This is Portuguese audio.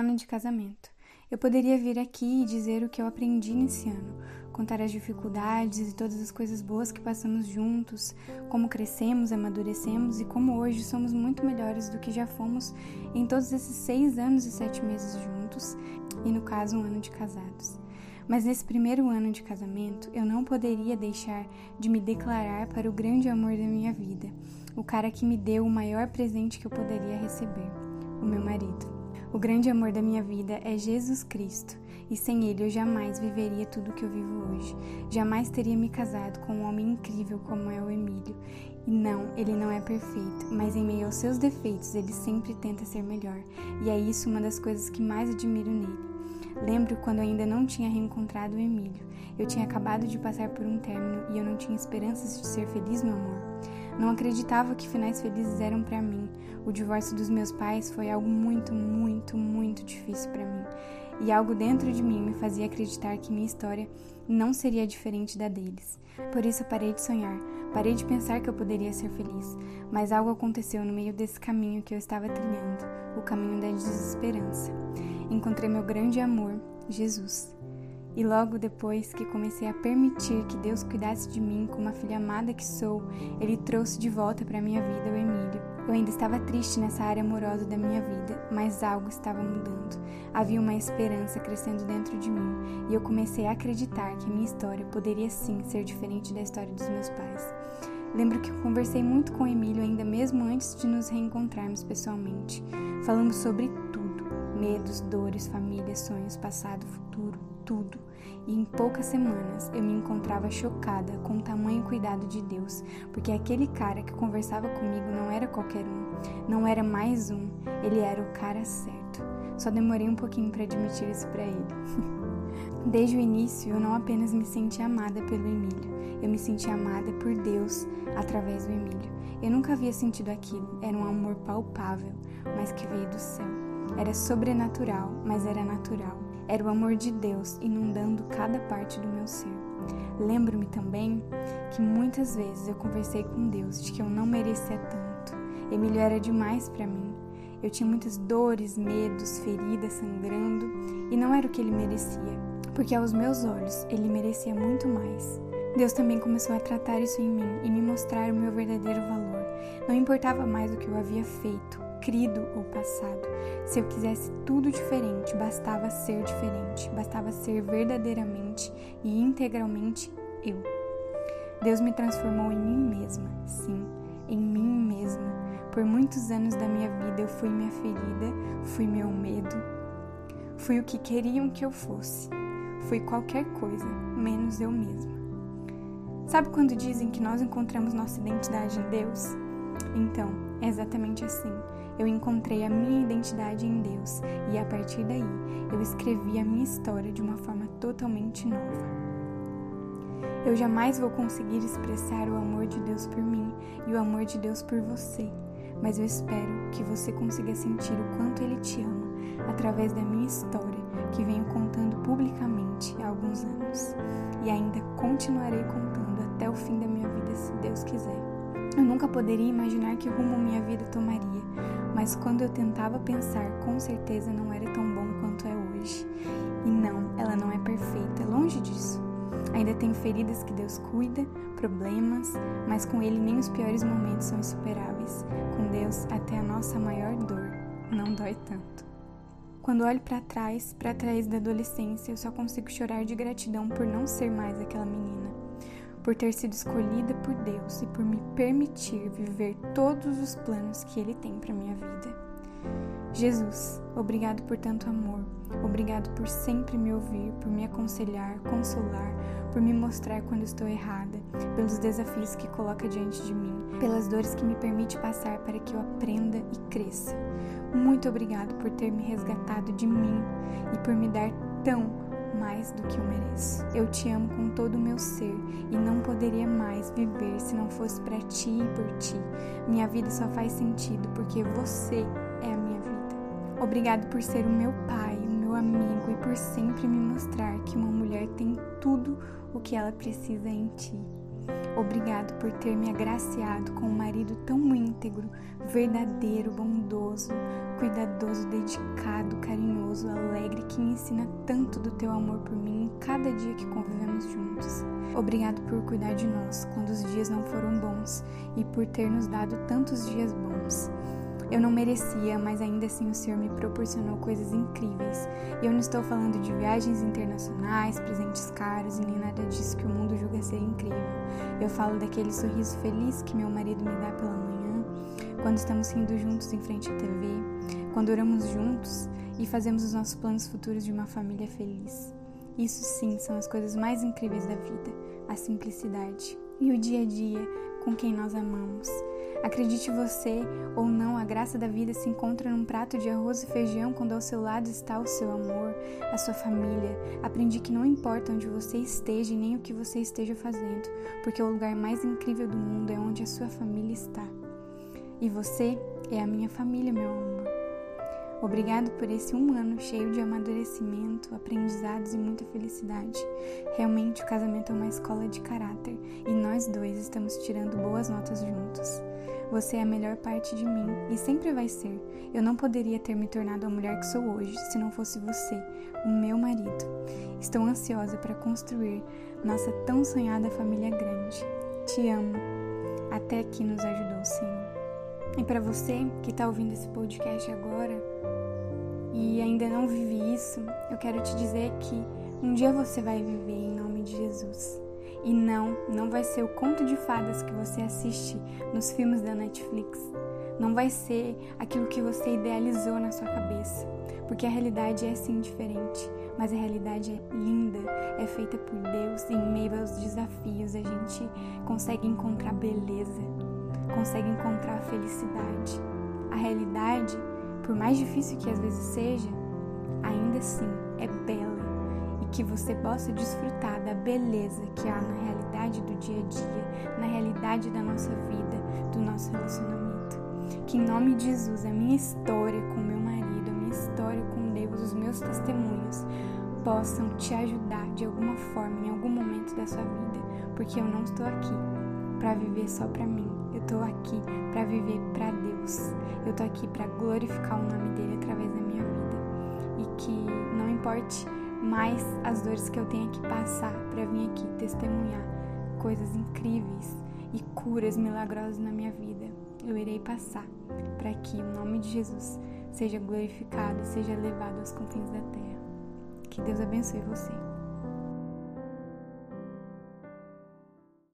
ano de casamento. Eu poderia vir aqui e dizer o que eu aprendi nesse ano, contar as dificuldades e todas as coisas boas que passamos juntos, como crescemos, amadurecemos e como hoje somos muito melhores do que já fomos em todos esses seis anos e sete meses juntos, e no caso, um ano de casados. Mas nesse primeiro ano de casamento, eu não poderia deixar de me declarar para o grande amor da minha vida, o cara que me deu o maior presente que eu poderia receber, o meu marido. O grande amor da minha vida é Jesus Cristo, e sem ele eu jamais viveria tudo o que eu vivo hoje. Jamais teria me casado com um homem incrível como é o Emílio. E não, ele não é perfeito, mas em meio aos seus defeitos ele sempre tenta ser melhor, e é isso uma das coisas que mais admiro nele. Lembro quando ainda não tinha reencontrado o Emílio. Eu tinha acabado de passar por um término e eu não tinha esperanças de ser feliz no amor. Não acreditava que finais felizes eram para mim. O divórcio dos meus pais foi algo muito, muito, muito difícil para mim. E algo dentro de mim me fazia acreditar que minha história não seria diferente da deles. Por isso parei de sonhar, parei de pensar que eu poderia ser feliz. Mas algo aconteceu no meio desse caminho que eu estava trilhando, o caminho da desesperança. Encontrei meu grande amor, Jesus. E logo depois que comecei a permitir que Deus cuidasse de mim como a filha amada que sou, Ele trouxe de volta para minha vida o Emílio. Eu ainda estava triste nessa área amorosa da minha vida, mas algo estava mudando. Havia uma esperança crescendo dentro de mim e eu comecei a acreditar que a minha história poderia sim ser diferente da história dos meus pais. Lembro que eu conversei muito com o Emílio ainda mesmo antes de nos reencontrarmos pessoalmente. Falamos sobre tudo: medos, dores, família, sonhos, passado, futuro tudo, e em poucas semanas eu me encontrava chocada com o tamanho cuidado de Deus, porque aquele cara que conversava comigo não era qualquer um, não era mais um, ele era o cara certo. Só demorei um pouquinho para admitir isso para ele. Desde o início, eu não apenas me senti amada pelo Emílio, eu me senti amada por Deus através do Emílio. Eu nunca havia sentido aquilo, era um amor palpável, mas que veio do céu. Era sobrenatural, mas era natural. Era o amor de Deus inundando cada parte do meu ser. Lembro-me também que muitas vezes eu conversei com Deus de que eu não merecia tanto. Emílio era demais para mim. Eu tinha muitas dores, medos, feridas sangrando e não era o que ele merecia, porque aos meus olhos ele merecia muito mais. Deus também começou a tratar isso em mim e me mostrar o meu verdadeiro valor. Não importava mais o que eu havia feito, crido ou passado. Se eu quisesse tudo diferente, bastava ser diferente, bastava ser verdadeiramente e integralmente eu. Deus me transformou em mim mesma, sim, em mim mesma. Por muitos anos da minha vida eu fui minha ferida, fui meu medo, fui o que queriam que eu fosse, fui qualquer coisa, menos eu mesma. Sabe quando dizem que nós encontramos nossa identidade em Deus? Então, é exatamente assim. Eu encontrei a minha identidade em Deus e a partir daí eu escrevi a minha história de uma forma totalmente nova. Eu jamais vou conseguir expressar o amor de Deus por mim e o amor de Deus por você, mas eu espero que você consiga sentir o quanto Ele te ama através da minha história que venho contando publicamente há alguns anos e ainda continuarei contando até o fim da minha vida, se Deus quiser. Eu nunca poderia imaginar que rumo minha vida tomaria, mas quando eu tentava pensar, com certeza não era tão bom quanto é hoje. E não, ela não é perfeita, longe disso. Ainda tem feridas que Deus cuida, problemas, mas com Ele nem os piores momentos são insuperáveis. Com Deus, até a nossa maior dor não dói tanto. Quando olho para trás, para trás da adolescência, eu só consigo chorar de gratidão por não ser mais aquela menina por ter sido escolhida por Deus e por me permitir viver todos os planos que Ele tem para minha vida. Jesus, obrigado por tanto amor, obrigado por sempre me ouvir, por me aconselhar, consolar, por me mostrar quando estou errada, pelos desafios que coloca diante de mim, pelas dores que me permite passar para que eu aprenda e cresça. Muito obrigado por ter me resgatado de mim e por me dar tão mais do que eu mereço. Eu te amo com todo o meu ser e não poderia mais viver se não fosse para ti e por ti. Minha vida só faz sentido porque você é a minha vida. Obrigado por ser o meu pai, o meu amigo e por sempre me mostrar que uma mulher tem tudo o que ela precisa em ti. Obrigado por ter me agraciado com um marido tão íntegro, verdadeiro, bondoso, cuidadoso, dedicado, carinhoso alegre, que me ensina tanto do teu amor por mim em cada dia que convivemos juntos. Obrigado por cuidar de nós quando os dias não foram bons e por ter nos dado tantos dias bons. Eu não merecia, mas ainda assim o Senhor me proporcionou coisas incríveis. E eu não estou falando de viagens internacionais, presentes caros e nem nada disso que o mundo julga ser incrível. Eu falo daquele sorriso feliz que meu marido me dá pela manhã, quando estamos rindo juntos em frente à TV, quando oramos juntos e fazemos os nossos planos futuros de uma família feliz. Isso sim são as coisas mais incríveis da vida, a simplicidade e o dia a dia com quem nós amamos. Acredite você ou não, a graça da vida se encontra num prato de arroz e feijão quando ao seu lado está o seu amor, a sua família. Aprendi que não importa onde você esteja e nem o que você esteja fazendo, porque o lugar mais incrível do mundo é onde a sua família está. E você é a minha família, meu amor. Obrigado por esse um ano cheio de amadurecimento, aprendizados e muita felicidade. Realmente o casamento é uma escola de caráter e nós dois estamos tirando boas notas juntos. Você é a melhor parte de mim e sempre vai ser. Eu não poderia ter me tornado a mulher que sou hoje se não fosse você, o meu marido. Estou ansiosa para construir nossa tão sonhada família grande. Te amo. Até aqui nos ajudou, Senhor. E para você que está ouvindo esse podcast agora, e ainda não vive isso, eu quero te dizer que um dia você vai viver em nome de Jesus. E não, não vai ser o conto de fadas que você assiste nos filmes da Netflix. Não vai ser aquilo que você idealizou na sua cabeça. Porque a realidade é sim diferente, mas a realidade é linda, é feita por Deus e em meio aos desafios a gente consegue encontrar beleza, consegue encontrar felicidade. A realidade por mais difícil que às vezes seja, ainda assim é bela e que você possa desfrutar da beleza que há na realidade do dia a dia, na realidade da nossa vida, do nosso relacionamento. Que em nome de Jesus, a minha história com meu marido, a minha história com Deus, os meus testemunhos possam te ajudar de alguma forma em algum momento da sua vida, porque eu não estou aqui para viver só para mim. Eu tô aqui para viver para Deus. Eu tô aqui para glorificar o nome dele através da minha vida. E que não importe mais as dores que eu tenha que passar para vir aqui testemunhar coisas incríveis e curas milagrosas na minha vida. Eu irei passar para que o nome de Jesus seja glorificado, seja levado aos confins da terra. Que Deus abençoe você.